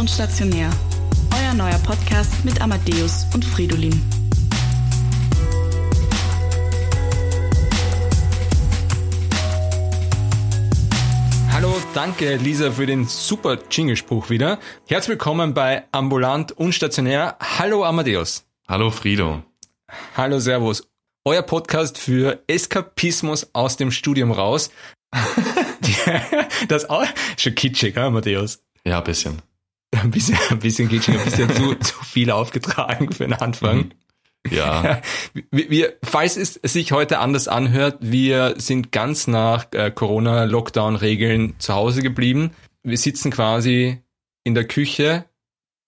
und stationär. Euer neuer Podcast mit Amadeus und Fridolin. Hallo, danke Lisa für den super Jinglespruch wieder. Herzlich willkommen bei Ambulant und Stationär. Hallo Amadeus. Hallo Frido. Hallo Servus. Euer Podcast für Eskapismus aus dem Studium raus. das auch schon kitschig, Amadeus? Ja, ein bisschen. Ein bisschen, ein bisschen kitschig, ein bisschen zu, zu viel aufgetragen für den Anfang. Mhm. Ja. Wir, wir, falls es sich heute anders anhört, wir sind ganz nach äh, Corona-Lockdown-Regeln zu Hause geblieben. Wir sitzen quasi in der Küche.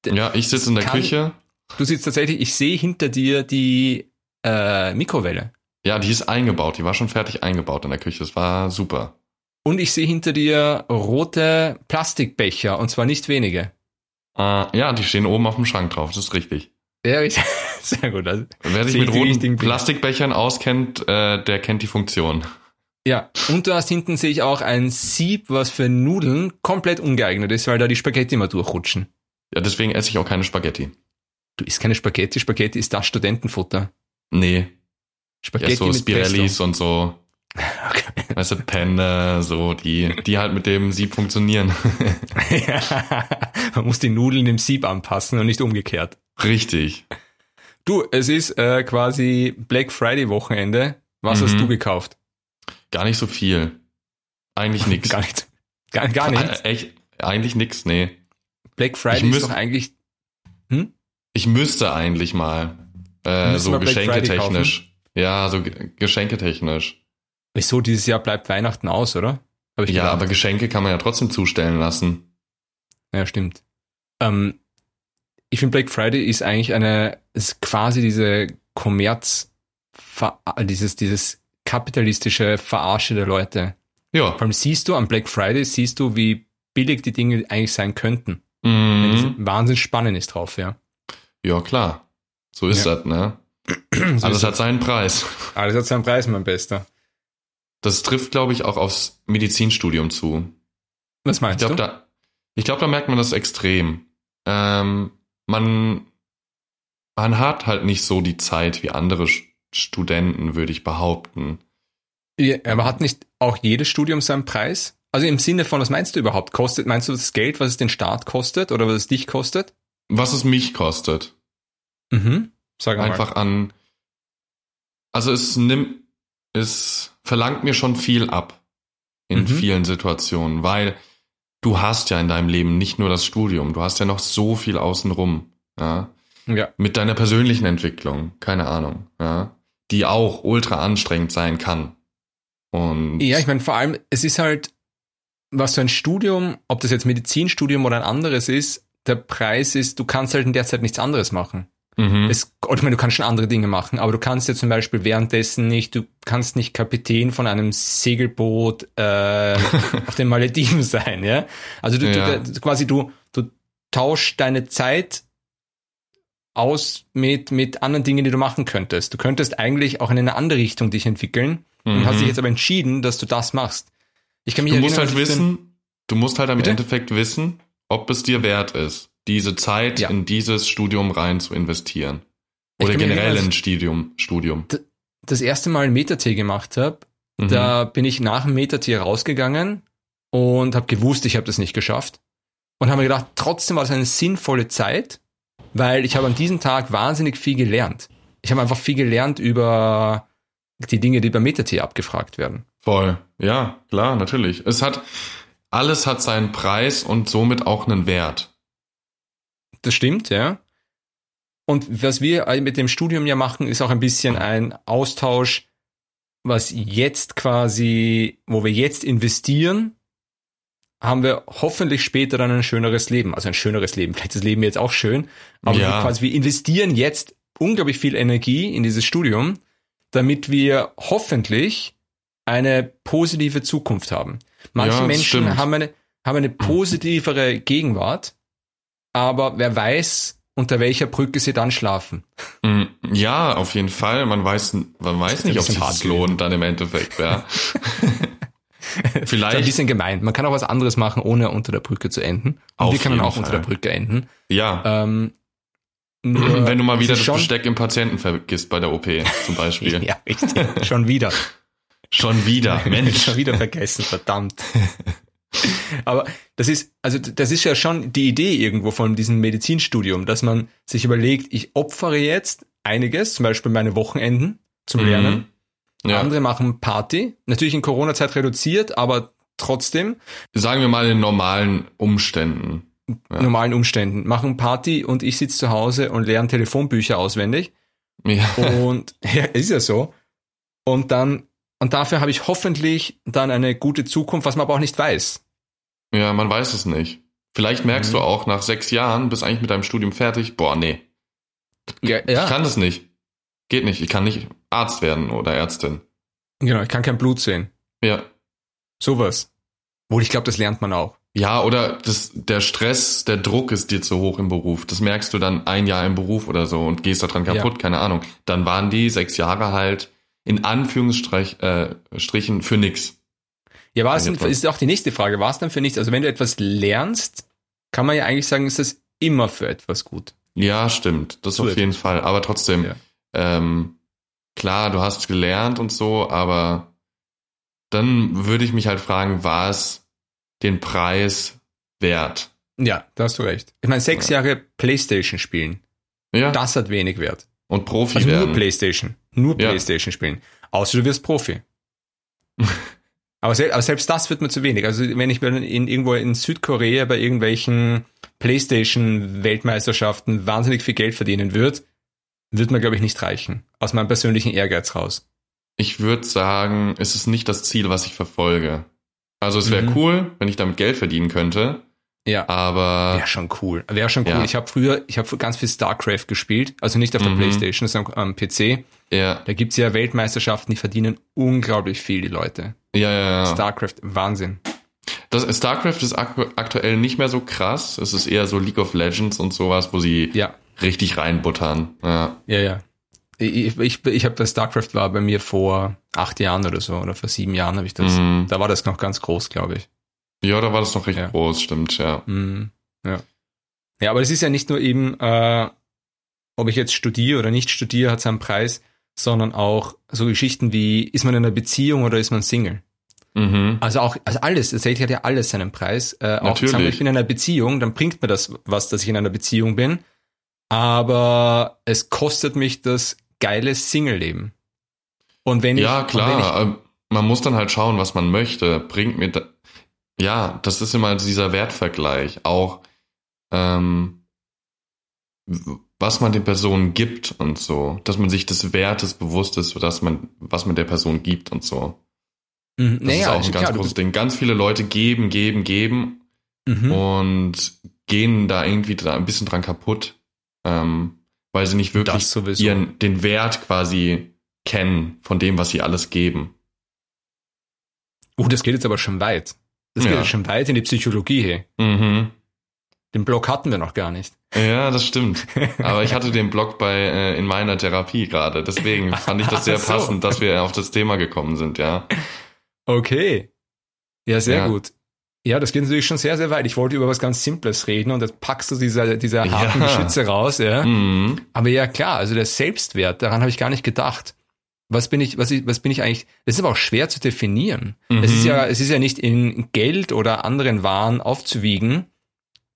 Ja, ich sitze in der Kann- Küche. Du sitzt tatsächlich, ich sehe hinter dir die äh, Mikrowelle. Ja, die ist eingebaut. Die war schon fertig eingebaut in der Küche. Das war super. Und ich sehe hinter dir rote Plastikbecher, und zwar nicht wenige. Äh, ja, die stehen oben auf dem Schrank drauf. Das ist richtig. Ja, richtig. sehr gut. Also, Wer sich mit ich roten. Plastikbechern auskennt, äh, der kennt die Funktion. Ja, und du hast hinten sehe ich auch ein Sieb, was für Nudeln komplett ungeeignet ist, weil da die Spaghetti immer durchrutschen. Ja, deswegen esse ich auch keine Spaghetti. Du isst keine Spaghetti, Spaghetti ist das Studentenfutter. Nee, ich Spaghetti esse so mit Spirellis und so. Okay. Weißt du, Penne, so, die, die halt mit dem Sieb funktionieren. ja, man muss die Nudeln im Sieb anpassen und nicht umgekehrt. richtig. Du, es ist äh, quasi Black Friday Wochenende. Was Mhm. hast du gekauft? Gar nicht so viel. Eigentlich nix. Gar nicht. Gar, gar nichts. Äh, Echt, eigentlich nix, nee. Black Friday ich ist müsst- doch eigentlich. Hm? Ich müsste eigentlich mal äh, so geschenketechnisch. Ja, so ge- geschenketechnisch. Wieso dieses Jahr bleibt Weihnachten aus, oder? Ja, gedacht. aber Geschenke kann man ja trotzdem zustellen lassen. Ja, stimmt. Ähm, ich finde Black Friday ist eigentlich eine, ist quasi diese Kommerz, dieses, dieses kapitalistische Verarsche der Leute. Ja. Vor allem siehst du am Black Friday, siehst du, wie billig die Dinge eigentlich sein könnten. Mhm. Wahnsinn spannend ist drauf, ja. Ja, klar. So ist Ja. das, ne? So Alles hat seinen Preis. Alles hat seinen Preis, mein Bester. Das trifft, glaube ich, auch aufs Medizinstudium zu. Was Ich meinst glaube, du? da, ich glaube, da merkt man das extrem. Ähm, man, man hat halt nicht so die Zeit wie andere Studenten, würde ich behaupten. Ja, aber hat nicht auch jedes Studium seinen Preis? Also im Sinne von, was meinst du überhaupt? Kostet, meinst du das Geld, was es den Staat kostet oder was es dich kostet? Was es mich kostet. Mhm. Sag mal. einfach an. Also es nimmt, es verlangt mir schon viel ab in Mhm. vielen Situationen, weil du hast ja in deinem Leben nicht nur das Studium, du hast ja noch so viel außenrum, ja, Ja. mit deiner persönlichen Entwicklung, keine Ahnung, ja, die auch ultra anstrengend sein kann. Und Ja, ich meine, vor allem, es ist halt, was so ein Studium, ob das jetzt Medizinstudium oder ein anderes ist, der Preis ist, du kannst halt in der Zeit nichts anderes machen. Mhm. Es, oder ich meine, du kannst schon andere Dinge machen, aber du kannst ja zum Beispiel währenddessen nicht, du kannst nicht Kapitän von einem Segelboot äh, auf den Malediven sein, ja. Also du, Ja. du quasi du, du tauschst deine Zeit aus mit, mit anderen Dingen, die du machen könntest. Du könntest eigentlich auch in eine andere Richtung dich entwickeln und hast dich jetzt aber entschieden, dass du das machst. Ich kann mich Mhm. du musst erinnern, halt ich den- wissen, du musst halt im Bitte? Endeffekt wissen, ob es dir wert ist, diese Zeit Ja. in dieses Studium rein zu investieren. Oder generell in Studium, Studium. das erste Mal Meta-T gemacht habe, Mhm. Da bin ich nach dem Meta-T rausgegangen und habe gewusst, ich habe das nicht geschafft. Und habe mir gedacht, trotzdem war es eine sinnvolle Zeit, weil ich habe an diesem Tag wahnsinnig viel gelernt. Ich habe einfach viel gelernt über die Dinge, die beim Meta-T abgefragt werden. Voll. Ja, klar, natürlich. Es hat, alles hat seinen Preis und somit auch einen Wert. Das stimmt, ja. Und was wir mit dem Studium ja machen, ist auch ein bisschen ein Austausch, was jetzt quasi, wo wir jetzt investieren, haben wir hoffentlich später dann ein schöneres Leben. Also ein schöneres Leben. Vielleicht ist das Leben jetzt auch schön, aber Ja. wir quasi, wir investieren jetzt unglaublich viel Energie in dieses Studium, damit wir hoffentlich eine positive Zukunft haben. Manche Ja, Menschen stimmt. haben eine, haben eine positivere Gegenwart, aber wer weiß, unter welcher Brücke sie dann schlafen. Mm, Ja, auf jeden Fall. Man weiß, man weiß nicht, ob sich hart lohnt dann im Endeffekt, ja. Vielleicht. ein bisschen gemein. Man kann auch was anderes machen, ohne unter der Brücke zu enden. Und Auf wir können auch unter Fall. der Brücke enden. Ja. Ähm, nur Wenn du mal es wieder das Besteck im Patienten vergisst bei der OP zum Beispiel. Ja, richtig. Schon wieder. Schon wieder, Mensch. Schon wieder vergessen, verdammt. Aber das ist, also das ist ja schon die Idee irgendwo von diesem Medizinstudium, dass man sich überlegt, ich opfere jetzt einiges, zum Beispiel meine Wochenenden zum Lernen. Mhm. Ja. Andere machen Party, natürlich in Corona-Zeit reduziert, aber trotzdem Sagen wir mal in normalen Umständen. Ja. normalen Umständen machen Party und ich sitze zu Hause und lerne Telefonbücher auswendig. Ja. Und ja, ist ja so. Und dann, und dafür habe ich hoffentlich dann eine gute Zukunft, was man aber auch nicht weiß. ja, man weiß es nicht. Vielleicht merkst Mhm. du auch nach sechs Jahren, bist eigentlich mit deinem Studium fertig, boah, nee, Ja, ich kann das nicht. Geht nicht. Ich kann nicht Arzt werden oder Ärztin. genau, ich kann kein Blut sehen. Ja. Sowas. Wohl, ich glaube, das lernt man auch. Ja, oder das, der Stress, der Druck ist dir zu hoch im Beruf. Das merkst du dann ein Jahr im Beruf oder so und gehst daran kaputt, Ja. keine Ahnung. Dann waren die sechs Jahre halt in Anführungsstrichen äh, für nix. Ja, war es denn, ist auch die nächste Frage, war es dann für nichts? Also wenn du etwas lernst, kann man ja eigentlich sagen, ist das immer für etwas gut. Ja, stimmt. Das So auf jeden Fall. Aber trotzdem, Ja. ähm, klar, du hast gelernt und so, aber dann würde ich mich halt fragen, war es den Preis wert? Ja, da hast du recht. Ich meine, sechs Jahre Playstation spielen, Ja. das hat wenig Wert. Und Profi Also werden. nur Playstation. Nur Ja. Playstation spielen. Außer du wirst Profi. aber, sel aber selbst das wird mir zu wenig. Also wenn ich mir in, irgendwo in Südkorea bei irgendwelchen Playstation-Weltmeisterschaften wahnsinnig viel Geld verdienen würde, wird mir, glaube ich, nicht reichen. Aus meinem persönlichen Ehrgeiz raus. Ich würde sagen, es ist nicht das Ziel, was ich verfolge. Also es wäre Mhm. cool, wenn ich damit Geld verdienen könnte, Ja. aber Wäre schon cool. Wäre schon cool. Ja. Ich habe früher, ich habe ganz viel StarCraft gespielt, also nicht auf der Mhm. Playstation, sondern am PC. ja, Da gibt's ja Weltmeisterschaften, die verdienen unglaublich viel, die Leute. ja, ja, ja. StarCraft, Wahnsinn. Das, StarCraft ist aktu aktuell nicht mehr so krass. Es ist eher so League of Legends und sowas, wo sie Ja, richtig reinbuttern. Ja. ja, ja. Ich, ich, ich habe das StarCraft war bei mir vor acht Jahren oder so, oder vor sieben Jahren habe ich das. Mhm. Da war das noch ganz groß, glaube ich. Ja, da war das noch recht Ja. groß, stimmt, ja. Mhm. Ja. Ja, aber es ist ja nicht nur eben, äh, ob ich jetzt studiere oder nicht studiere, hat seinen Preis, sondern auch so Geschichten wie, ist man in einer Beziehung oder ist man Single? Mhm. Also auch, also alles, tatsächlich hat ja alles seinen Preis. Äh, auch Natürlich. sagen ich bin in einer Beziehung, dann bringt mir das was, dass ich in einer Beziehung bin. Aber es kostet mich das geile Single-Leben. Und wenn ich, Ja, klar. ähm, Man muss dann halt schauen, was man möchte. Bringt mir da, ja, das ist immer dieser Wertvergleich. Auch, ähm, was man den Personen gibt und so. Dass man sich des Wertes bewusst ist, dass man, was man der Person gibt und so. mhm, Das naja, ist auch also ein ganz klar, großes Ding. Ganz viele Leute geben, geben, geben Mhm. und gehen da irgendwie da ein bisschen dran kaputt, ähm, weil sie nicht wirklich ihren, den Wert quasi kennen von dem, was sie alles geben. Uh, das geht jetzt aber schon weit. Das geht Ja. schon weit in die Psychologie, hey. Mhm. Den Blog hatten wir noch gar nicht. Ja, das stimmt. Aber ich hatte den Blog bei äh, in meiner Therapie gerade. Deswegen fand ich das sehr so. passend, dass wir auf das Thema gekommen sind, ja. Okay. Ja, sehr Ja. gut. Ja, das geht natürlich schon sehr, sehr weit. Ich wollte über was ganz Simples reden und jetzt packst du diese, diese harten Ja. Geschütze raus, ja. Mhm. Aber ja, klar, also der Selbstwert, daran habe ich gar nicht gedacht. Was bin ich, was ich, was bin ich eigentlich? Das ist aber auch schwer zu definieren. Mhm. Es ist ja, es ist ja nicht in Geld oder anderen Waren aufzuwiegen,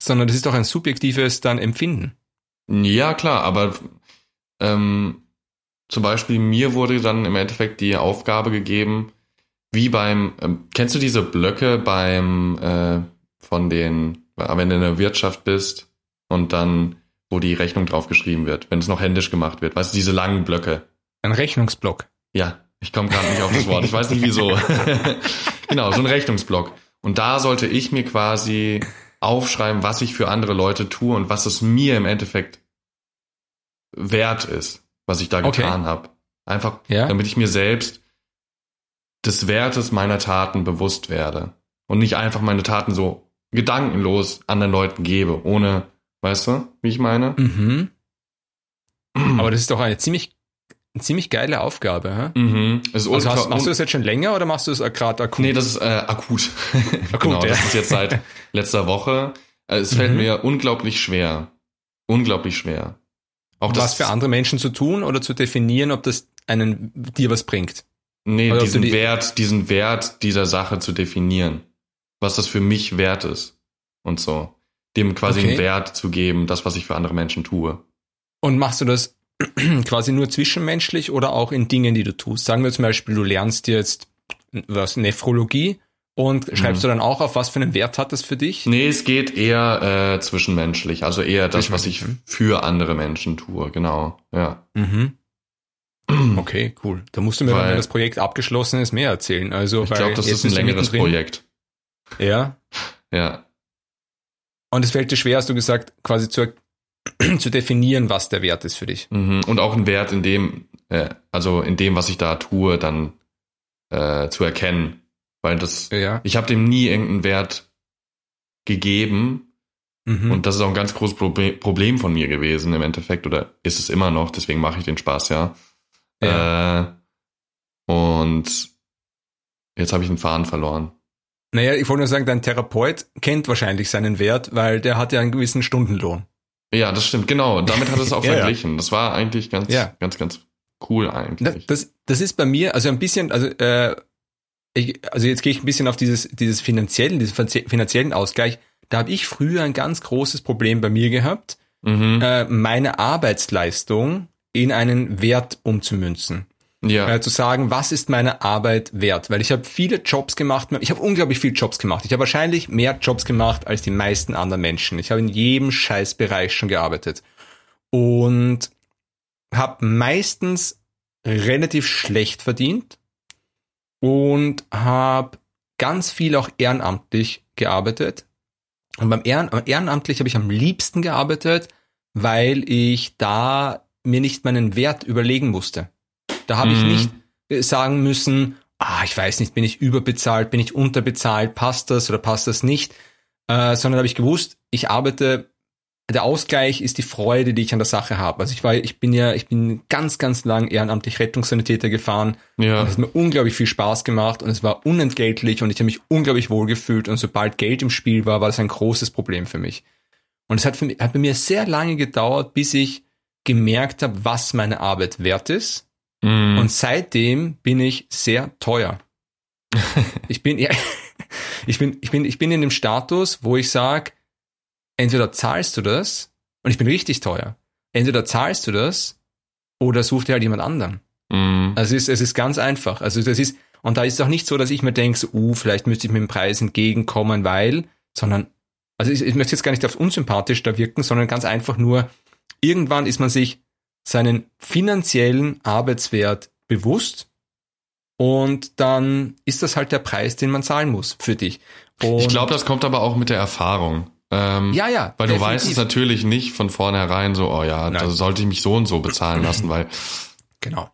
sondern das ist doch ein subjektives dann Empfinden. Ja, klar, aber ähm, zum Beispiel mir wurde dann im Endeffekt die Aufgabe gegeben, wie beim, ähm, kennst du diese Blöcke beim, äh, von den, wenn du in der Wirtschaft bist und dann, wo die Rechnung draufgeschrieben wird, wenn es noch händisch gemacht wird, weißt du, diese langen Blöcke. Ein Rechnungsblock. Ja, ich komme gerade nicht auf das Wort, ich weiß nicht wieso. genau, so ein Rechnungsblock. Und da sollte ich mir quasi aufschreiben, was ich für andere Leute tue und was es mir im Endeffekt wert ist, was ich da Okay. getan habe. Einfach, Ja. damit ich mir selbst des Wertes meiner Taten bewusst werde. Und nicht einfach meine Taten so gedankenlos anderen Leuten gebe, ohne, weißt du, wie ich meine? Mhm. Aber das ist doch eine ziemlich, eine ziemlich geile Aufgabe. Hä? Mhm. Also ultra- hast, machst du das jetzt schon länger oder machst du es gerade akut? Nee, das ist äh, akut. genau, ja. das ist jetzt seit letzter Woche. Äh, es fällt Mhm. mir unglaublich schwer. Unglaublich schwer. Auch das, was für andere Menschen zu tun oder zu definieren, ob das einen dir was bringt. Nee, Oder diesen die- Wert, diesen Wert dieser Sache zu definieren. Was das für mich wert ist. Und so. Dem quasi Okay. einen Wert zu geben, das, was ich für andere Menschen tue. Und machst du das quasi nur zwischenmenschlich oder auch in Dingen, die du tust? Sagen wir zum Beispiel, du lernst jetzt was Nephrologie und schreibst Mhm. du dann auch auf, was für einen Wert hat das für dich? Nee, es geht eher äh, zwischenmenschlich. Also eher das, was ich Zwischenmenschlich, für andere Menschen tue. Genau. Ja. Mhm. Okay, cool. Da musst du mir, Weil- wenn das Projekt abgeschlossen ist, mehr erzählen. Also, Ich glaube, das ist ein längeres. Projekt. Ja. Ja. Und es fällt dir schwer, hast du gesagt, quasi zu, zu definieren, was der Wert ist für dich. Mhm. Und auch ein Wert in dem, äh, also in dem, was ich da tue, dann äh, zu erkennen. Weil das, Ja. ich habe dem nie irgendeinen Wert gegeben. Mhm. Und das ist auch ein ganz großes Proble Problem von mir gewesen im Endeffekt. Oder ist es immer noch, deswegen mache ich den Spaß, ja. Äh, und jetzt habe ich den Faden verloren. Naja, ich wollte nur sagen, dein Therapeut kennt wahrscheinlich seinen Wert, weil der hat ja einen gewissen Stundenlohn. Ja, das stimmt, genau. Damit hat es auch Ja, verglichen. Das war eigentlich ganz, Ja. ganz, ganz cool eigentlich. das, das ist bei mir, also ein bisschen, also, äh, ich, also jetzt gehe ich ein bisschen auf dieses, dieses finanziellen, diesen finanzie- finanziellen Ausgleich. Da habe ich früher ein ganz großes Problem bei mir gehabt, Mhm. äh, meine Arbeitsleistung in einen Wert umzumünzen. Ja. äh, zu sagen, was ist meine Arbeit wert? Weil ich habe viele Jobs gemacht, ich habe unglaublich viele Jobs gemacht. Ich habe wahrscheinlich mehr Jobs gemacht als die meisten anderen Menschen. Ich habe in jedem Scheißbereich schon gearbeitet und habe meistens relativ schlecht verdient und habe ganz viel auch ehrenamtlich gearbeitet. Und beim Ehren, ehrenamtlich habe ich am liebsten gearbeitet, weil ich da mir nicht meinen Wert überlegen musste. Da habe ich Mhm. nicht äh, sagen müssen, ah, ich weiß nicht, bin ich überbezahlt, bin ich unterbezahlt, passt das oder passt das nicht, äh, sondern habe ich gewusst, ich arbeite, der Ausgleich ist die Freude, die ich an der Sache habe. Also ich war, ich bin ja, ich bin ganz, ganz lang ehrenamtlich Rettungssanitäter gefahren. ja. Und es hat mir unglaublich viel Spaß gemacht und es war unentgeltlich und ich habe mich unglaublich wohl gefühlt und sobald Geld im Spiel war, war das ein großes Problem für mich. Und es hat, für mich, hat bei mir sehr lange gedauert, bis ich gemerkt habe, was meine Arbeit wert ist. Mhm. Und seitdem bin ich sehr teuer. ich bin, ja, ich bin, ich bin, ich bin in dem Status, wo ich sage, entweder zahlst du das, und ich bin richtig teuer. Entweder zahlst du das oder such dir halt jemand anderen. Mhm. Also es ist, es ist ganz einfach. Also das ist, und da ist es auch nicht so, dass ich mir denke, so, uh, vielleicht müsste ich mit dem Preis entgegenkommen, weil, sondern, also ich, ich möchte jetzt gar nicht auf unsympathisch da wirken, sondern ganz einfach nur, irgendwann ist man sich seinen finanziellen Arbeitswert bewusst und dann ist das halt der Preis, den man zahlen muss für dich. Und Ich glaube, das kommt aber auch mit der Erfahrung. Ähm, ja, ja. Weil du definitiv. weißt es natürlich nicht von vornherein so, oh ja, Nein. da sollte ich mich so und so bezahlen lassen, weil Genau.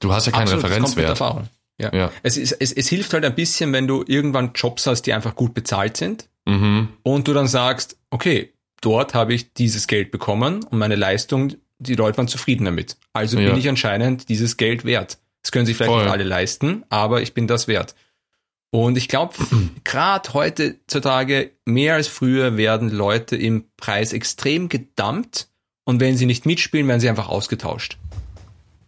du hast ja keinen Absolut, das kommt mit Referenzwert. Erfahrung. Ja. Ja. Es, ist, es, es hilft halt ein bisschen, wenn du irgendwann Jobs hast, die einfach gut bezahlt sind Mhm. und du dann sagst, okay, dort habe ich dieses Geld bekommen und meine Leistung, die Leute waren zufrieden damit. Also Ja. bin ich anscheinend dieses Geld wert. Das können sich vielleicht Voll. nicht alle leisten, aber ich bin das wert. Und ich glaube, gerade heutzutage mehr als früher werden Leute im Preis extrem gedumpt und wenn sie nicht mitspielen, werden sie einfach ausgetauscht.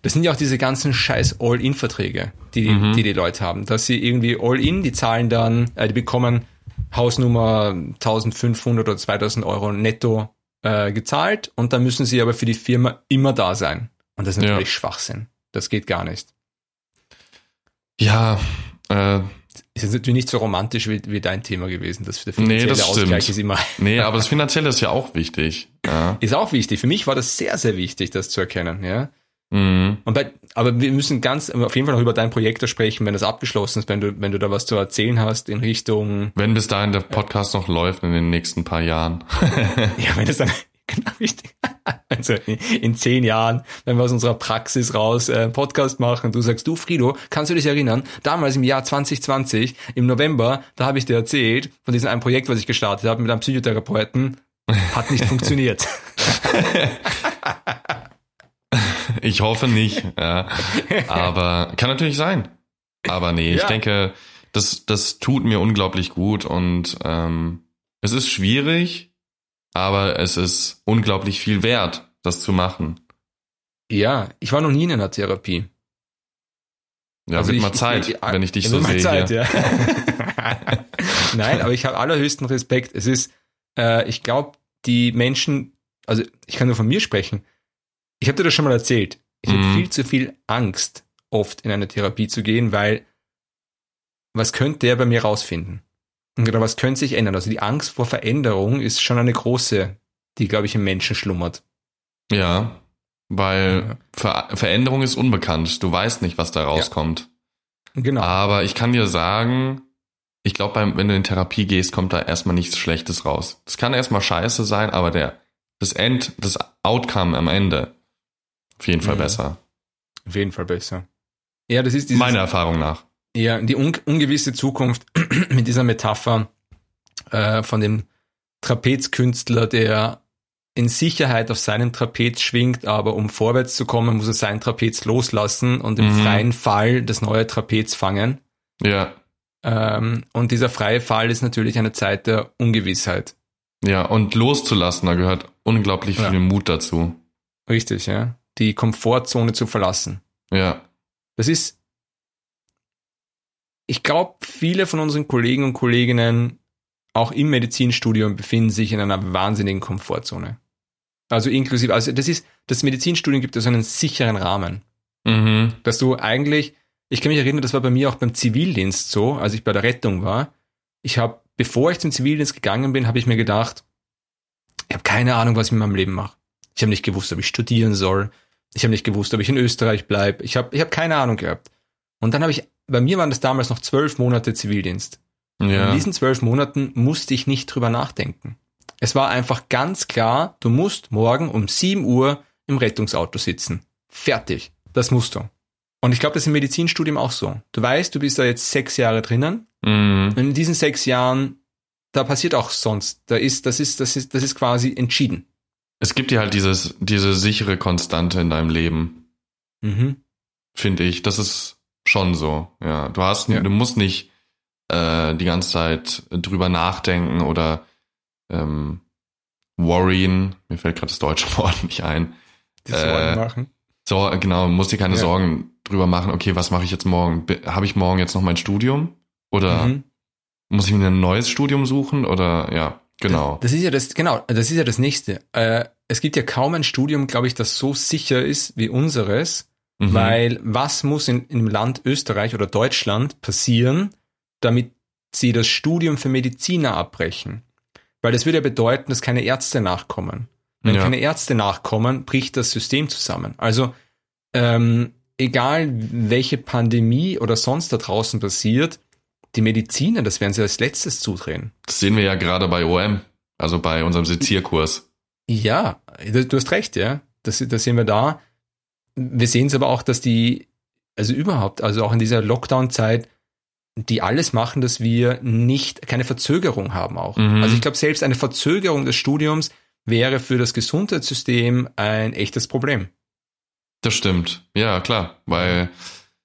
Das sind ja auch diese ganzen scheiß All-In-Verträge, die, Mhm. die die Leute haben. Dass sie irgendwie All-In, die zahlen dann, äh, die bekommen Hausnummer 1500 oder 2000 Euro netto äh, gezahlt und dann müssen sie aber für die Firma immer da sein. Und das ist Ja. natürlich Schwachsinn. Das geht gar nicht. Ja, äh, Ist jetzt natürlich nicht so romantisch wie, wie dein Thema gewesen. Das der Nee, finanzielle das Ausgleich stimmt. ist immer, nee, aber das Finanzielle ist ja auch wichtig. Ja. ist auch wichtig. Für mich war das sehr, sehr wichtig, das zu erkennen, ja. Mhm. Und bei, aber wir müssen ganz, auf jeden Fall noch über dein Projekt da sprechen, wenn das abgeschlossen ist, wenn du, wenn du da was zu erzählen hast in Richtung, Wenn bis dahin der Podcast noch läuft in den nächsten paar Jahren. ja, wenn es dann, genau wichtig, also in, zehn Jahren, wenn wir aus unserer Praxis raus äh, einen Podcast machen, du sagst, du Frido, kannst du dich erinnern, damals im Jahr 2020, im November, da habe ich dir erzählt von diesem einen Projekt, was ich gestartet habe mit einem Psychotherapeuten, hat nicht funktioniert. Ich hoffe nicht. Ja. Aber kann natürlich sein. Aber nee, ich Ja. denke, das, das tut mir unglaublich gut und ähm, es ist schwierig, aber es ist unglaublich viel wert, das zu machen. Ja, ich war noch nie in einer Therapie. Ja, Also wird ich- mal Zeit, ich- wenn ich dich so sehe. Zeit, ja. Nein, aber ich habe allerhöchsten Respekt. Es ist, äh, ich glaube, die Menschen, also ich kann nur von mir sprechen. Ich habe dir das schon mal erzählt. Ich Mhm. habe viel zu viel Angst, oft in eine Therapie zu gehen, weil was könnte der bei mir rausfinden? Oder was könnte sich ändern? Also die Angst vor Veränderung ist schon eine große, die, glaube ich, im Menschen schlummert. Ja, weil Ja. Ver Veränderung ist unbekannt. Du weißt nicht, was da rauskommt. Genau. Aber ich kann dir sagen, ich glaube, wenn du in Therapie gehst, kommt da erstmal nichts Schlechtes raus. Das kann erstmal scheiße sein, aber der, das End, das Outcome am Ende, auf jeden Fall Mhm. besser. Auf jeden Fall besser. Ja, das ist dieses, Meiner Erfahrung nach. Ja, die un ungewisse Zukunft mit dieser Metapher äh, von dem Trapezkünstler, der in Sicherheit auf seinem Trapez schwingt, aber um vorwärts zu kommen, muss er sein Trapez loslassen und im Mhm. freien Fall das neue Trapez fangen. Ja, Ähm, und dieser freie Fall ist natürlich eine Zeit der Ungewissheit. ja, und loszulassen, da gehört unglaublich Ja. viel Mut dazu. Richtig, ja. Die Komfortzone zu verlassen. Ja, Das ist, ich glaube, viele von unseren Kollegen und Kolleginnen, auch im Medizinstudium, befinden sich in einer wahnsinnigen Komfortzone. Also inklusive, also das ist, das Medizinstudium gibt also einen sicheren Rahmen, mhm. dass du eigentlich, ich kann mich erinnern, das war bei mir auch beim Zivildienst so, als ich bei der Rettung war. Ich habe, bevor ich zum Zivildienst gegangen bin, habe ich mir gedacht, ich habe keine Ahnung, was ich mit meinem Leben mache. Ich habe nicht gewusst, ob ich studieren soll. Ich habe nicht gewusst, ob ich in Österreich bleibe. Ich habe ich hab keine Ahnung gehabt. Und dann habe ich, bei mir waren das damals noch zwölf Monate Zivildienst. ja, In diesen zwölf Monaten musste ich nicht drüber nachdenken. Es war einfach ganz klar, du musst morgen um 7 Uhr im Rettungsauto sitzen. Fertig. Das musst du. Und ich glaube, das ist im Medizinstudium auch so. Du weißt, du bist da jetzt sechs Jahre drinnen. mhm. Und in diesen sechs Jahren, da passiert auch sonst. Da ist, das ist, das ist, das ist quasi entschieden. Es gibt dir halt dieses, diese sichere Konstante in deinem Leben. Mhm. finde ich. Das ist schon so. Ja, du hast, Ja. du musst nicht äh, die ganze Zeit drüber nachdenken oder ähm, worryen. Mir fällt gerade das deutsche Wort nicht ein. Die Äh, Sorgen machen. So, genau, musst dir keine Ja. Sorgen drüber machen. Okay, was mache ich jetzt morgen? Habe ich morgen jetzt noch mein Studium oder Mhm. muss ich mir ein neues Studium suchen oder ja, genau. Das ist ja das, genau, das ist ja das nächste. Äh, es gibt ja kaum ein Studium, glaube ich, das so sicher ist wie unseres, Mhm. weil was muss in, im Land Österreich oder Deutschland passieren, damit sie das Studium für Mediziner abbrechen? Weil das würde ja bedeuten, dass keine Ärzte nachkommen. Wenn Ja. keine Ärzte nachkommen, bricht das System zusammen. Also ähm, egal welche Pandemie oder sonst da draußen passiert, die Mediziner, das werden sie als letztes zudrehen. Das sehen wir ja gerade bei OM, also bei unserem Sezierkurs. Ja, du hast recht, ja. Das, das sehen wir da. Wir sehen es aber auch, dass die, also überhaupt, also auch in dieser Lockdown-Zeit, die alles machen, dass wir nicht, keine Verzögerung haben auch. Mhm. Also ich glaube, selbst eine Verzögerung des Studiums wäre für das Gesundheitssystem ein echtes Problem. Das stimmt. Ja, klar, weil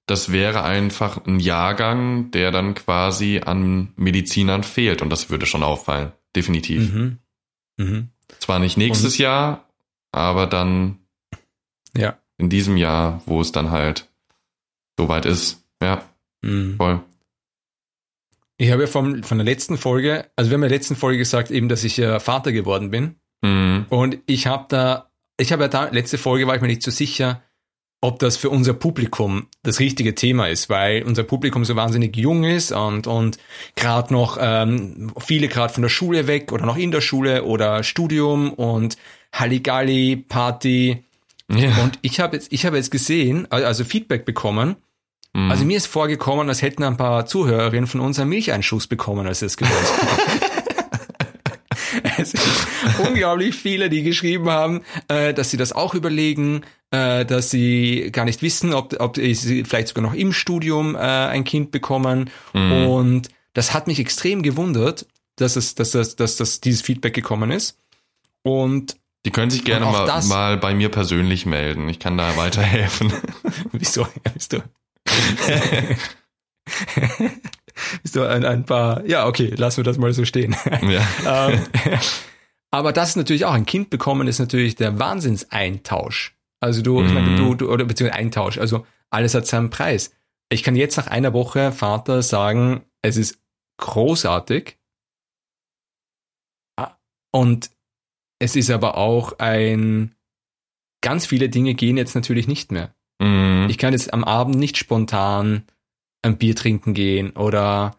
das wäre einfach ein Jahrgang, der dann quasi an Medizinern fehlt und das würde schon auffallen. Definitiv. Mhm. Mhm. Zwar nicht nächstes Und- Jahr, aber dann Ja. in diesem Jahr, wo es dann halt soweit ist. Ja, Mhm. voll. Ich habe ja vom, von der letzten Folge, also wir haben ja in der letzten Folge gesagt, eben, dass ich ja Vater geworden bin. Mhm. Und ich habe da, ich habe ja da, letzte Folge war ich mir nicht so sicher, ob das für unser Publikum das richtige Thema ist, weil unser Publikum so wahnsinnig jung ist und, und gerade noch ähm, viele gerade von der Schule weg oder noch in der Schule oder Studium und Halligalli, Party. Ja. Und ich habe jetzt, ich habe jetzt gesehen, al- also Feedback bekommen. Mhm. Also mir ist vorgekommen, als hätten ein paar Zuhörerinnen von uns einen Milcheinschuss bekommen, als sie es gehört haben. unglaublich viele, die geschrieben haben, äh, dass sie das auch überlegen, äh, dass sie gar nicht wissen, ob, ob sie vielleicht sogar noch im Studium äh, ein Kind bekommen. Mhm. Und das hat mich extrem gewundert, dass es, dass das, dass das dieses Feedback gekommen ist. Und Die können sich gerne mal, das- mal bei mir persönlich melden. Ich kann da weiterhelfen. Wieso? Ja, bist du? bist du ein, ein paar. Ja, okay, lassen wir das mal so stehen. ja. ähm, aber das ist natürlich auch ein Kind bekommen, ist natürlich der Wahnsinnseintausch. Also du, ich meine, Mhm. du, du, oder beziehungsweise Eintausch. Also alles hat seinen Preis. Ich kann jetzt nach einer Woche Vater sagen, es ist großartig. Ah, Und es ist aber auch ein, ganz viele Dinge gehen jetzt natürlich nicht mehr. Mhm. Ich kann jetzt am Abend nicht spontan ein Bier trinken gehen oder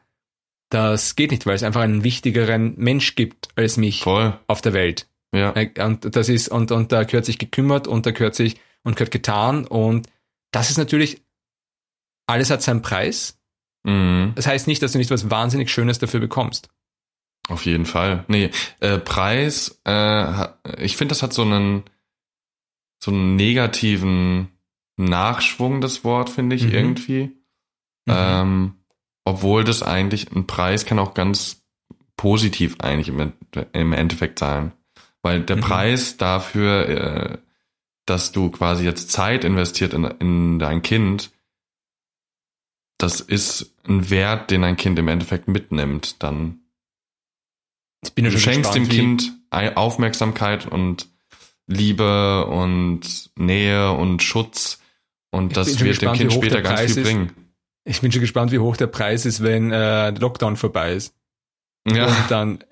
das geht nicht, weil es einfach einen wichtigeren Mensch gibt als mich Voll. auf der Welt. Ja. Und das ist, und, und da gehört sich gekümmert und da gehört sich und gehört getan und das ist natürlich, alles hat seinen Preis. Mhm. Das heißt nicht, dass du nicht was wahnsinnig Schönes dafür bekommst. Auf jeden Fall. Nee, äh, Preis, äh, ich finde, das hat so einen, so einen negativen Nachschwung, das Wort, finde ich Mhm. irgendwie. Ähm, obwohl das eigentlich, ein Preis kann auch ganz positiv eigentlich im, im Endeffekt sein. Weil der Mhm. Preis dafür, äh, dass du quasi jetzt Zeit investiert in, in dein Kind, das ist ein Wert, den ein Kind im Endeffekt mitnimmt. Dann du schenkst dem gespannt, wie- Kind Ei- Aufmerksamkeit und Liebe und Nähe und Schutz und das wird dem gespannt, Kind wie hoch später ganz Preis viel ist. bringen. Ich bin schon gespannt, wie hoch der Preis ist, wenn äh, der Lockdown vorbei ist. Ja, Und dann,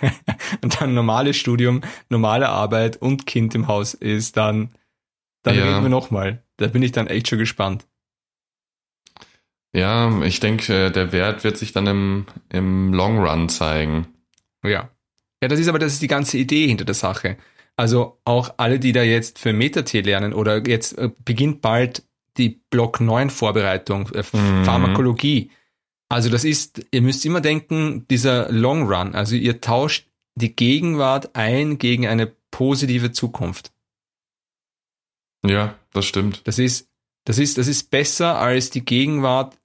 und dann normales Studium, normale Arbeit und Kind im Haus ist, dann, dann Ja. reden wir nochmal. Da bin ich dann echt schon gespannt. ja, ich denke, der Wert wird sich dann im, im Long Run zeigen. Ja. Ja, das ist aber, das ist die ganze Idee hinter der Sache. Also auch alle, die da jetzt für MetaT lernen oder jetzt äh, beginnt bald die Block 9 Vorbereitung, äh, Mhm. Pharmakologie. Also das ist, ihr müsst immer denken, dieser Long Run, also ihr tauscht die Gegenwart ein gegen eine positive Zukunft. Ja, das stimmt. Das ist, das ist, das ist besser, als die Gegenwart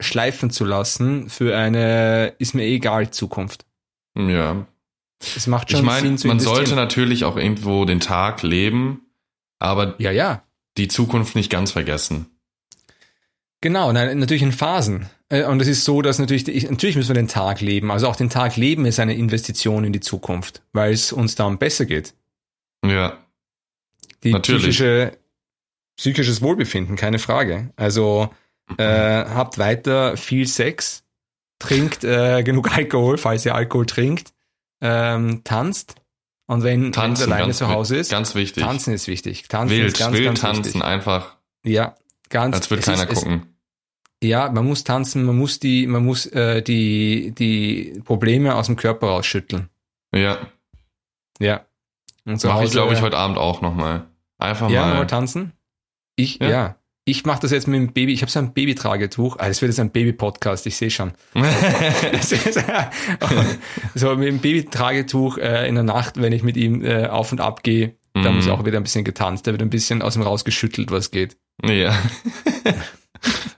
schleifen zu lassen für eine, ist mir egal, Zukunft. Ja. Es macht schon Ich meine, Sinn zu man investieren. sollte natürlich auch irgendwo den Tag leben, aber Ja, ja. Die Zukunft nicht ganz vergessen. Genau, natürlich in Phasen. Äh, Und es ist so, dass natürlich, ich- natürlich müssen wir den Tag leben. Also auch den Tag leben ist eine Investition in die Zukunft, weil es uns dann besser geht. Ja, Die Natürlich. psychische, psychisches Wohlbefinden, keine Frage. Also äh, habt weiter viel Sex, trinkt äh, genug Alkohol, falls ihr Alkohol trinkt, ähm, tanzt. Und wenn ihr alleine zu Hause ist, ganz wichtig. tanzen ist wichtig. Tanzen wild, ist ganz, wild ganz tanzen, wichtig. einfach, Ja, ganz. als würde es keiner ist, es, gucken. Ja, man muss tanzen, man muss die, man muss äh, die, die Probleme aus dem Körper rausschütteln. Ja, Ja. Und zu mache ich Hause- glaube ich heute Abend auch nochmal. Einfach Ja, mal. mal tanzen. Ich, Ja. ja. Ich mache das jetzt mit dem Baby. Ich habe so ein Babytragetuch. Ah, das wird jetzt ein Baby-Podcast, ich sehe schon. So mit dem Babytragetuch äh, in der Nacht, wenn ich mit ihm äh, auf und ab gehe, da Mhm. muss auch wieder ein bisschen getanzt. Da wird ein bisschen aus ihm rausgeschüttelt, was geht. ja.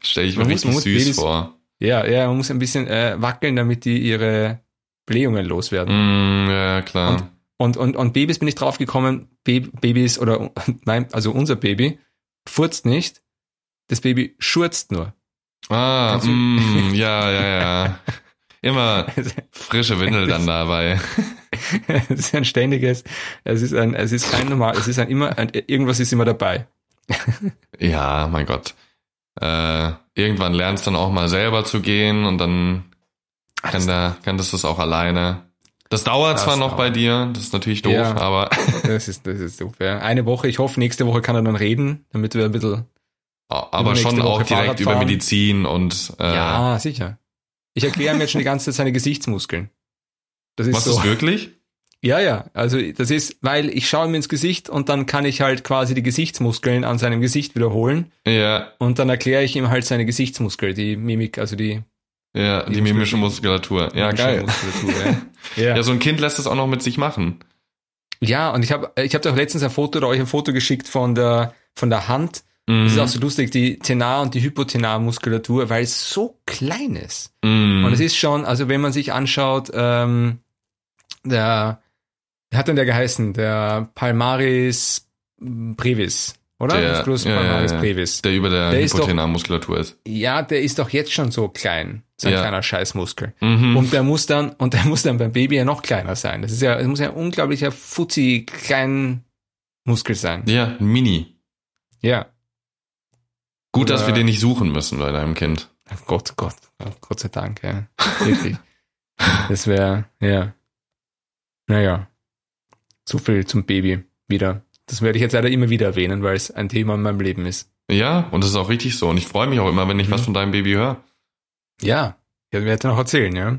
Stell ich mir richtig muss süß Babys- vor. Ja, ja, man muss ein bisschen äh, wackeln, damit die ihre Blähungen loswerden. Mm, ja, klar. Und, und, und Babys bin ich draufgekommen, Baby, Babys oder mein, also unser Baby furzt nicht, das Baby schurzt nur. ah, du- mm, ja, ja, ja. Immer frische Windel dann dabei. es ist ein ständiges, es ist ein, es ist kein normal, es ist ein immer, ein, irgendwas ist immer dabei. Ja, mein Gott. Äh, irgendwann lernst dann auch mal selber zu gehen und dann kann, der, kann das das auch alleine. Das dauert Das zwar noch dauert. bei dir, das ist natürlich doof, Ja. aber Das ist, das ist super. ja. Eine Woche, ich hoffe, nächste Woche kann er dann reden, damit wir ein bisschen, aber schon auch direkt über. Medizin und äh, ja, sicher. Ich erkläre ihm jetzt schon die ganze Zeit seine Gesichtsmuskeln. Das ist was so. ist wirklich? Ja, ja, also das ist, weil ich schaue ihm ins Gesicht und dann kann ich halt quasi die Gesichtsmuskeln an seinem Gesicht wiederholen Ja, und dann erkläre ich ihm halt seine Gesichtsmuskel, die Mimik, also die ja, die, Die mimische Muskulatur. Ja, geil. Muskulatur, ja. ja. Ja, so ein Kind lässt das auch noch mit sich machen. ja, und ich habe ich hab doch letztens ein Foto oder euch ein Foto geschickt von der von der Hand. Das ist auch so lustig, die Tenar- und die Hypotenarmuskulatur, weil es so klein ist. Mm. Und es ist schon, also wenn man sich anschaut, ähm, der Wie hat denn der geheißen? Der Palmaris brevis, oder? Der, Musculus ja, Palmaris ja, ja. brevis. Der über der, Der ist doch- ist. Ja, der ist doch jetzt schon so klein. So ein Ja. kleiner Scheißmuskel. Mhm. Und der muss dann, und der muss dann beim Baby ja noch kleiner sein. Das ist ja, das muss ja ein unglaublicher fuzzi klein Muskel sein. ja, Mini. Ja. Gut, dass wir den nicht suchen müssen bei deinem Kind. Gott, Gott, Gott sei Dank, ja. Wirklich. das wäre, ja. Naja. So viel zum Baby wieder. Das werde ich jetzt leider immer wieder erwähnen, weil es ein Thema in meinem Leben ist. Ja, und das ist auch richtig so. Und ich freue mich auch immer, wenn ich Mhm. was von deinem Baby höre. Ja. Ja, werde ich noch erzählen, ja.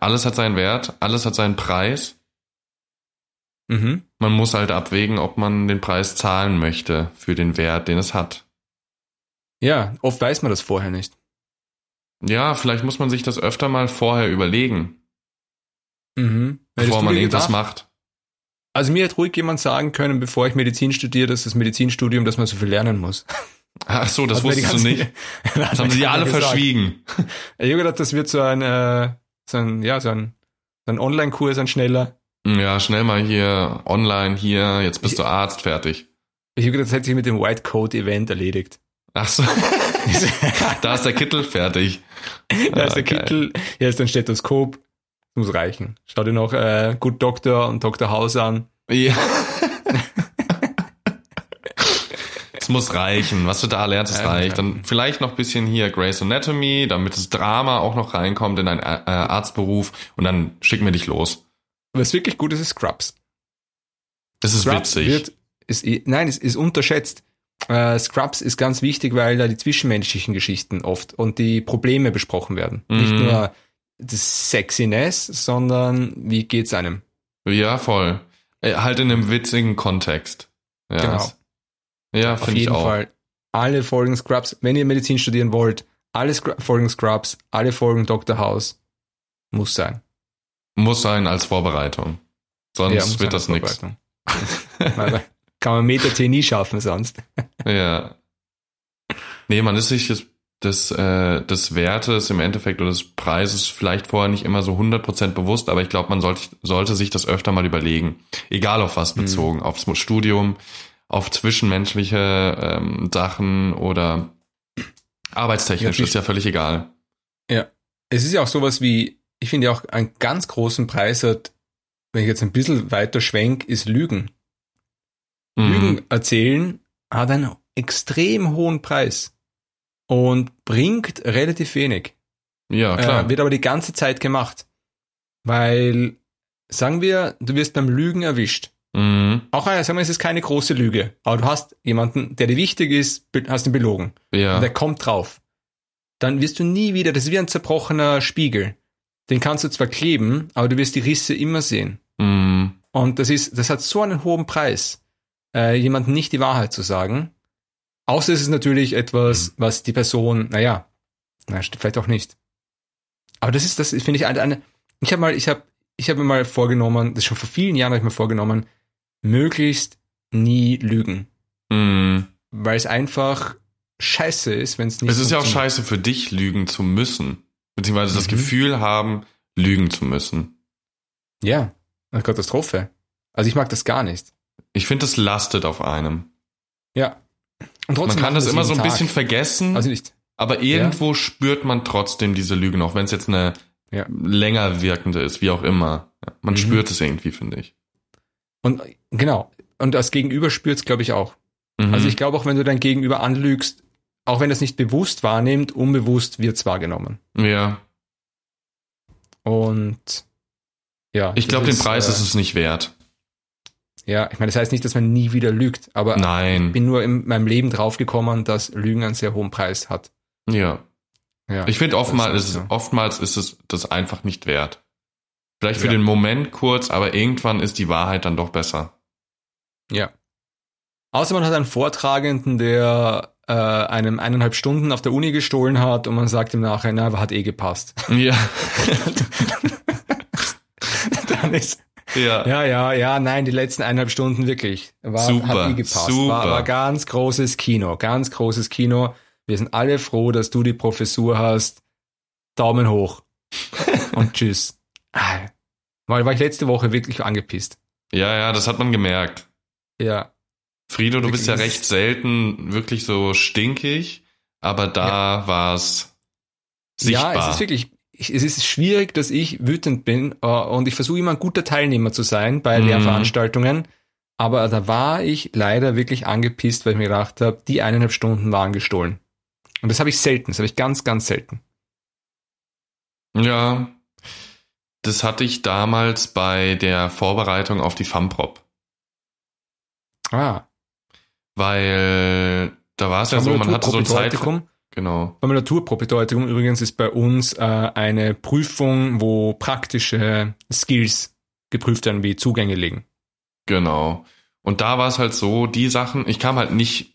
Alles hat seinen Wert, alles hat seinen Preis. Mhm. Man muss halt abwägen, ob man den Preis zahlen möchte für den Wert, den es hat. Ja, oft weiß man das vorher nicht. Ja, vielleicht muss man sich das öfter mal vorher überlegen, Mhm. Hättest bevor du man irgendwas gedacht? macht. Also mir hätte ruhig jemand sagen können, bevor ich Medizin studiere, dass das Medizinstudium, dass man so viel lernen muss. Ach so, das Hat wusstest du ganze- nicht. Das haben sie alle verschwiegen. Ich habe gedacht, das wird so ein, äh, so ein, ja, so ein, so ein Online-Kurs, ein schneller. Ja, schnell mal hier online, hier, jetzt bist du Arzt, fertig. Ich habe gedacht, das hätte sich mit dem White Coat Event erledigt. Ach so. da ist der Kittel fertig. da ist der Ah, geil. Kittel, hier ist ein Stethoskop. Muss reichen. Schau dir noch äh, Good Doctor und Dr. House an. Ja. Es muss reichen. Was du da lernst, es reicht. Dann vielleicht noch ein bisschen hier Grey's Anatomy, damit das Drama auch noch reinkommt in deinen äh, Arztberuf und dann schicken wir dich los. Was wirklich gut ist, ist Scrubs. Das ist Scrubs witzig. Wird, ist, nein, es ist unterschätzt. Äh, Scrubs ist ganz wichtig, weil da die zwischenmenschlichen Geschichten oft und die Probleme besprochen werden. Nicht Mhm. nur das Sexiness, sondern wie geht's einem? ja, voll. Äh, halt in einem witzigen Kontext. Ja, Genau. Ja, Auf finde ich jeden auch. Fall alle Folgen Scrubs, wenn ihr Medizin studieren wollt, alle Scru- Folgen Scrubs, alle Folgen Dr. House muss sein. Muss sein als Vorbereitung. Sonst Ja, wird das nichts. Kann man Meta T nie schaffen sonst. Ja. Nee, man ist sich des, des, äh, des Wertes im Endeffekt oder des Preises vielleicht vorher nicht immer so 100% bewusst, aber ich glaube, man sollte, sollte sich das öfter mal überlegen. Egal auf was Mhm. bezogen, aufs Studium, auf zwischenmenschliche ähm, Sachen oder arbeitstechnisch, Ja, ist ja völlig egal. Es ist ja auch sowas wie, ich finde ja auch einen ganz großen Preis hat, wenn ich jetzt ein bisschen weiter schwenk, ist Lügen. Mhm. Lügen erzählen hat einen extrem hohen Preis und bringt relativ wenig. Ja, klar. Äh, wird aber die ganze Zeit gemacht. Weil, sagen wir, du wirst beim Lügen erwischt. mhm. Auch äh, sagen wir, es ist keine große Lüge, aber du hast jemanden, der dir wichtig ist, hast ihn belogen. Ja. Und der kommt drauf. Dann wirst du nie wieder, das ist wie ein zerbrochener Spiegel. Den kannst du zwar kleben, aber du wirst die Risse immer sehen. Mhm. Und das ist, das hat so einen hohen Preis, äh, jemandem nicht die Wahrheit zu sagen. Außer es ist natürlich etwas, was die Person, naja, na, vielleicht auch nicht. Aber das ist, das finde ich eine, eine ich habe mal, ich habe, ich habe mir mal vorgenommen, das schon vor vielen Jahren habe ich mir vorgenommen, möglichst nie lügen. Mhm. Weil es einfach scheiße ist, wenn es nicht Es ist ja auch scheiße für dich, lügen zu müssen. Beziehungsweise das Mhm. Gefühl haben, lügen zu müssen. Ja, eine Katastrophe. Also ich mag das gar nicht. Ich finde, das lastet auf einem. Ja. Und Man trotzdem kann machen das wir immer so ein bisschen Tag. vergessen, Also nicht. aber irgendwo spürt man trotzdem diese Lügen, auch wenn es jetzt eine Ja. länger wirkende ist, wie auch immer. Ja, Man Mhm. spürt es irgendwie, finde ich. Und genau. Und das Gegenüber spürt es, glaube ich, auch. Mhm. Also ich glaube auch, wenn du dein Gegenüber anlügst, auch wenn das nicht bewusst wahrnimmt, unbewusst wird es wahrgenommen. ja, Und ja. ich glaube, den Preis äh, ist es nicht wert. Ja, ich meine, das heißt nicht, dass man nie wieder lügt, aber ich Nein. bin nur in meinem Leben draufgekommen, dass Lügen einen sehr hohen Preis hat. Ja. Ja. Ich finde, oftmals ist, so. oftmals ist es das einfach nicht wert. Vielleicht für Ja. den Moment kurz, aber irgendwann ist die Wahrheit dann doch besser. Ja. Außer man hat einen Vortragenden, der äh, einem eineinhalb Stunden auf der Uni gestohlen hat und man sagt im Nachhinein, na, aber hat eh gepasst. Ja. Dann ist, ja. ja, ja, ja, nein, die letzten eineinhalb Stunden wirklich. War, Super, hat eh gepasst. super. War, war ganz großes Kino, ganz großes Kino. Wir sind alle froh, dass du die Professur hast. Daumen hoch. und tschüss. Ah, Weil war ich letzte Woche wirklich angepisst. Ja, ja, das hat man gemerkt. Ja. Frido, du bist ja recht selten wirklich so stinkig, aber da war's sichtbar. Ja, es ist wirklich, ich- es ist schwierig, dass ich wütend bin äh, und ich versuche immer ein guter Teilnehmer zu sein bei Mhm. Lehrveranstaltungen. Aber da war ich leider wirklich angepisst, weil ich mir gedacht habe, die eineinhalb Stunden waren gestohlen. Und das habe ich selten, das habe ich ganz, ganz selten. Ja, das hatte ich damals bei der Vorbereitung auf die FAMPROP, Ah, weil da war es ja so, man hatte so ein Zeit, Formulaturpropedeutikum. genau, Formulaturpropedeutikum übrigens ist bei uns äh, eine Prüfung, wo praktische Skills geprüft werden, wie Zugänge legen. genau. Und da war es halt so, die Sachen, ich kam halt nicht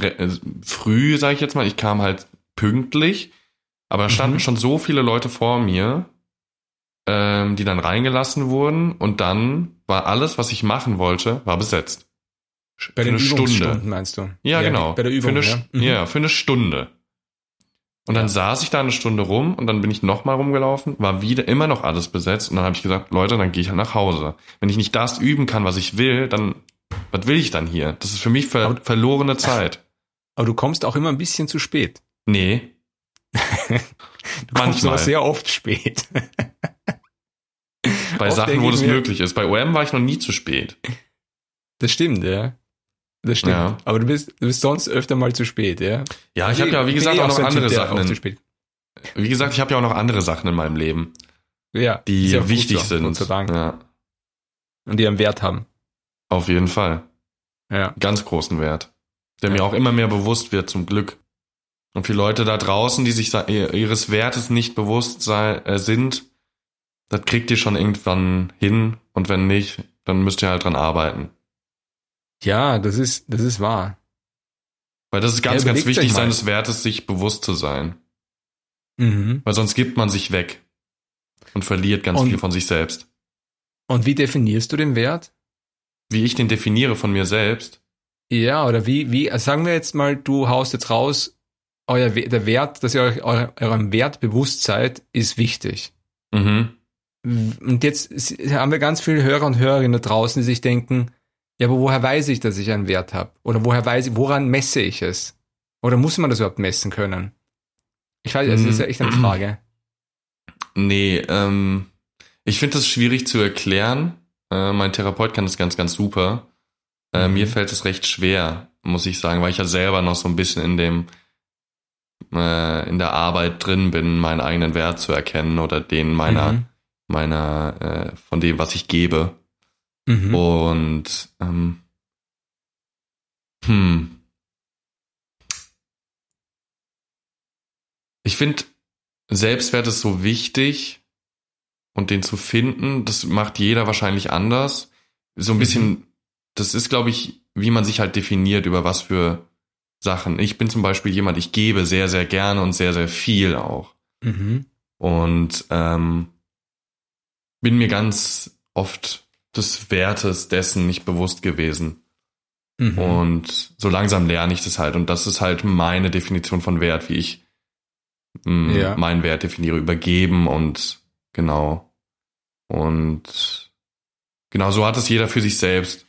äh, früh, sage ich jetzt mal, ich kam halt pünktlich, aber da standen Mhm. schon so viele Leute vor mir, ähm, die dann reingelassen wurden und dann war alles, was ich machen wollte, war besetzt. Bei Für den eine Stunde. Meinst du? Ja, genau. Bei der Übung, für eine, ja. Mhm. ja, für eine Stunde. Und dann Ja. saß ich da eine Stunde rum und dann bin ich nochmal rumgelaufen, war wieder immer noch alles besetzt und dann habe ich gesagt, Leute, dann gehe ich halt nach Hause. Wenn ich nicht das üben kann, was ich will, dann, was will ich dann hier? Das ist für mich ver Aber- verlorene Zeit. Aber du kommst auch immer ein bisschen zu spät. Nee. Du kommst Manchmal. sehr oft spät. Bei Oft Sachen, wo das möglich ist. Bei OM war ich noch nie zu spät. Das stimmt, ja. Das stimmt. Ja. Aber du bist, du bist sonst öfter mal zu spät, ja. Ja, ich habe ja, wie gesagt, auch noch andere Sachen. zu In, spät. wie gesagt, ich habe ja auch noch andere Sachen in meinem Leben, Ja, die ja wichtig so, sind. Gott sei Dank. Ja, Und die einen Wert haben. auf jeden Fall. Ja. ganz großen Wert, der Ja. mir auch immer mehr bewusst wird, zum Glück. Und für Leute da draußen, die sich ihres Wertes nicht bewusst sei, äh, sind, das kriegt ihr schon irgendwann hin und wenn nicht, dann müsst ihr halt dran arbeiten. Ja, das ist, das ist wahr. Weil das ist ganz, Ja, ganz wichtig, seines Wertes sich bewusst zu sein. Mhm. Weil sonst gibt man sich weg und verliert ganz Und- viel von sich selbst. Und wie definierst du den Wert? Wie ich den definiere von mir selbst, Ja, oder wie, wie, also sagen wir jetzt mal, du haust jetzt raus, euer, der Wert, dass ihr euch eure- eurem Wert bewusst seid, ist wichtig. mhm. Und jetzt haben wir ganz viele Hörer und Hörerinnen da draußen, die sich denken, ja, aber woher weiß ich, dass ich einen Wert habe? Oder woher weiß ich, woran messe ich es? Oder muss man das überhaupt messen können? Ich weiß, das ist ja echt eine Mhm. Frage. Nee, ähm, ich finde das schwierig zu erklären. Äh, mein Therapeut kann das ganz, ganz super. Äh, Mhm. Mir fällt es recht schwer, muss ich sagen, weil ich ja selber noch so ein bisschen in dem äh, in der Arbeit drin bin, meinen eigenen Wert zu erkennen oder den meiner Mhm. meiner äh, von dem, was ich gebe. Mhm. Und ähm, hm. Ich finde, Selbstwert ist so wichtig und den zu finden, das macht jeder wahrscheinlich anders. So ein bisschen, das ist, glaube ich, wie man sich halt definiert, über was für Sachen. Ich bin zum Beispiel jemand, ich gebe sehr, sehr gerne und sehr, sehr viel auch. Mhm. Und ähm, bin mir ganz oft des Wertes dessen nicht bewusst gewesen. Mhm. Und so langsam lerne ich das halt. Und das ist halt meine Definition von Wert, wie ich mh, Ja. meinen Wert definiere, übergeben und genau. Und genau so hat es jeder für sich selbst,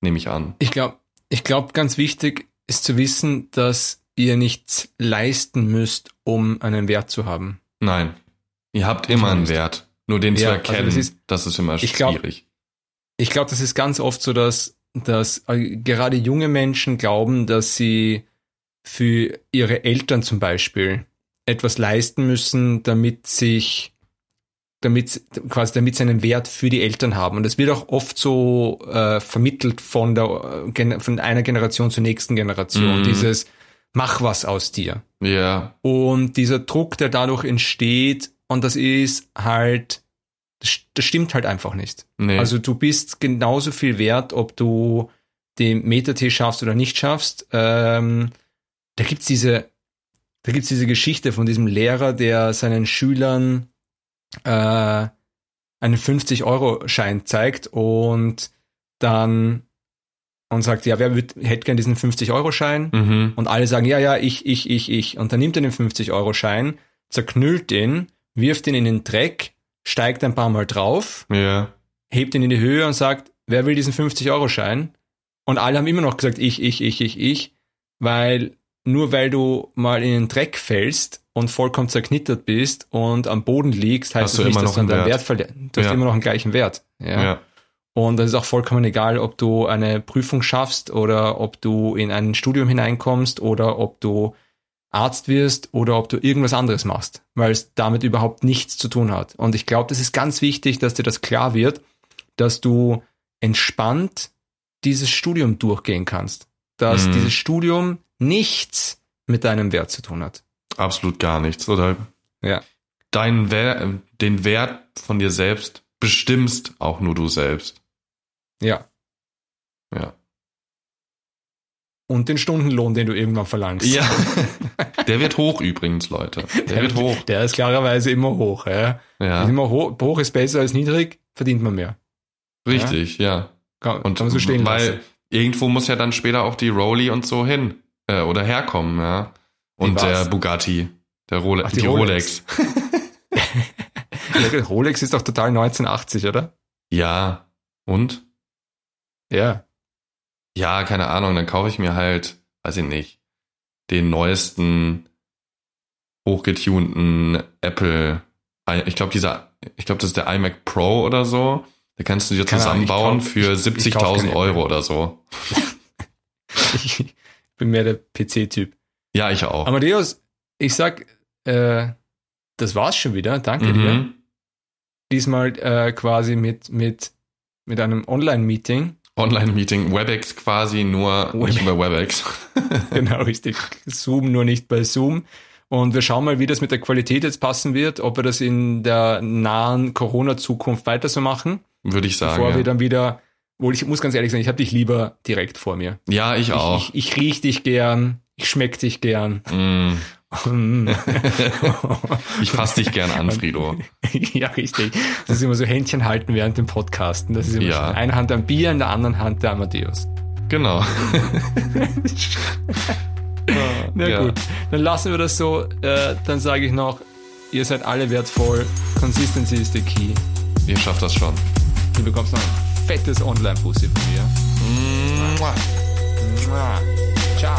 nehme ich an. Ich glaube, ich glaube, ganz wichtig ist zu wissen, dass ihr nichts leisten müsst, um einen Wert zu haben. Nein, ihr habt immer einen. Wert. Nur den zu Ja, also erkennen, das ist- das ist immer ich glaub- schwierig. Ich glaube, das ist ganz oft so, dass, dass äh, gerade junge Menschen glauben, dass sie für ihre Eltern zum Beispiel etwas leisten müssen, damit sich, damit quasi, damit sie einen Wert für die Eltern haben. Und das wird auch oft so äh, vermittelt von der äh, von einer Generation zur nächsten Generation. Mhm. Dieses mach was aus dir. ja, Und dieser Druck, der dadurch entsteht, und das ist halt, das, das stimmt halt einfach nicht. nee. Also du bist genauso viel wert, ob du den Metatee schaffst oder nicht schaffst. Ähm, da gibt's diese, da gibt's diese Geschichte von diesem Lehrer, der seinen Schülern äh, einen 50-Euro-Schein zeigt und dann und sagt, ja, wer würd, hätte gern diesen 50-Euro-Schein? mhm. Und alle sagen, ja, ja, ich, ich, ich, ich. Und dann nimmt er den 50-Euro-Schein, zerknüllt den, wirft ihn in den Dreck, steigt ein paar Mal drauf, Ja. hebt ihn in die Höhe und sagt, wer will diesen 50-Euro-Schein? Und alle haben immer noch gesagt, ich, ich, ich, ich, ich, weil nur weil du mal in den Dreck fällst und vollkommen zerknittert bist und am Boden liegst, heißt Hast das nicht, dass du an deinem Wert. Wert verlierst. Du hast Ja. immer noch einen gleichen Wert. Ja. Ja. Und das ist auch vollkommen egal, ob du eine Prüfung schaffst oder ob du in ein Studium hineinkommst oder ob du Arzt wirst oder ob du irgendwas anderes machst, weil es damit überhaupt nichts zu tun hat. Und ich glaube, das ist ganz wichtig, dass dir das klar wird, dass du entspannt dieses Studium durchgehen kannst. Dass Mhm. dieses Studium nichts mit deinem Wert zu tun hat. Absolut gar nichts, oder? Ja. Dein Wer den Wert von dir selbst bestimmst auch nur du selbst. Ja. Ja. Und den Stundenlohn, den du irgendwann verlangst. Ja. Der wird hoch übrigens, Leute. Der wird hoch. Der ist klarerweise immer hoch. Ja. Ja. Immer hoch, hoch ist besser als niedrig, verdient man mehr. Richtig, ja. Kann, Und kann man so stehen weil lassen. irgendwo muss ja dann später auch die Rolli und so hin äh, oder herkommen, ja. Und der Bugatti, der Role Ach, die die, Rolex. Ja, Rolex ist doch total 1980, oder? Ja. Und? Ja. Ja, keine Ahnung, dann kaufe ich mir halt, weiß ich nicht, den neuesten hochgetunten Apple. Ich glaube, dieser, ich glaube, das ist der iMac Pro oder so. Da kannst du dir Ahnung, zusammenbauen kauf- für ich- ich kauf 70.000 keine Euro oder so. Ich bin mehr der PC-Typ. Ja, ich auch. Amadeus, ich sag, äh, das war's schon wieder. Danke dir. Mhm. Diesmal äh, quasi mit, mit, mit einem Online-Meeting. Online-Meeting, WebEx quasi, nur nicht Webex. über WebEx. genau, richtig. Zoom, nur nicht bei Zoom. Und wir schauen mal, wie das mit der Qualität jetzt passen wird, ob wir das in der nahen Corona-Zukunft weiter so machen, Würde ich sagen. bevor wir Ja. dann wieder, wohl ich muss ganz ehrlich sagen, ich habe dich lieber direkt vor mir. ja, ich auch. Ich, ich, ich riech dich gern, ich schmeck dich gern. Mm. Ich fass dich gern an, Frido. ja, richtig. Das ist immer so Händchen halten während dem Podcasten. Das ist immer Ja. Eine Hand am Bier, in der anderen Hand der Amadeus. Genau. Na Ja. gut, dann lassen wir das so. Äh, dann sage ich noch, ihr seid alle wertvoll. Consistency is the key. Ihr schafft das schon. Du bekommst noch ein fettes Online-Pussy von mir. Mua. Mua. Ciao.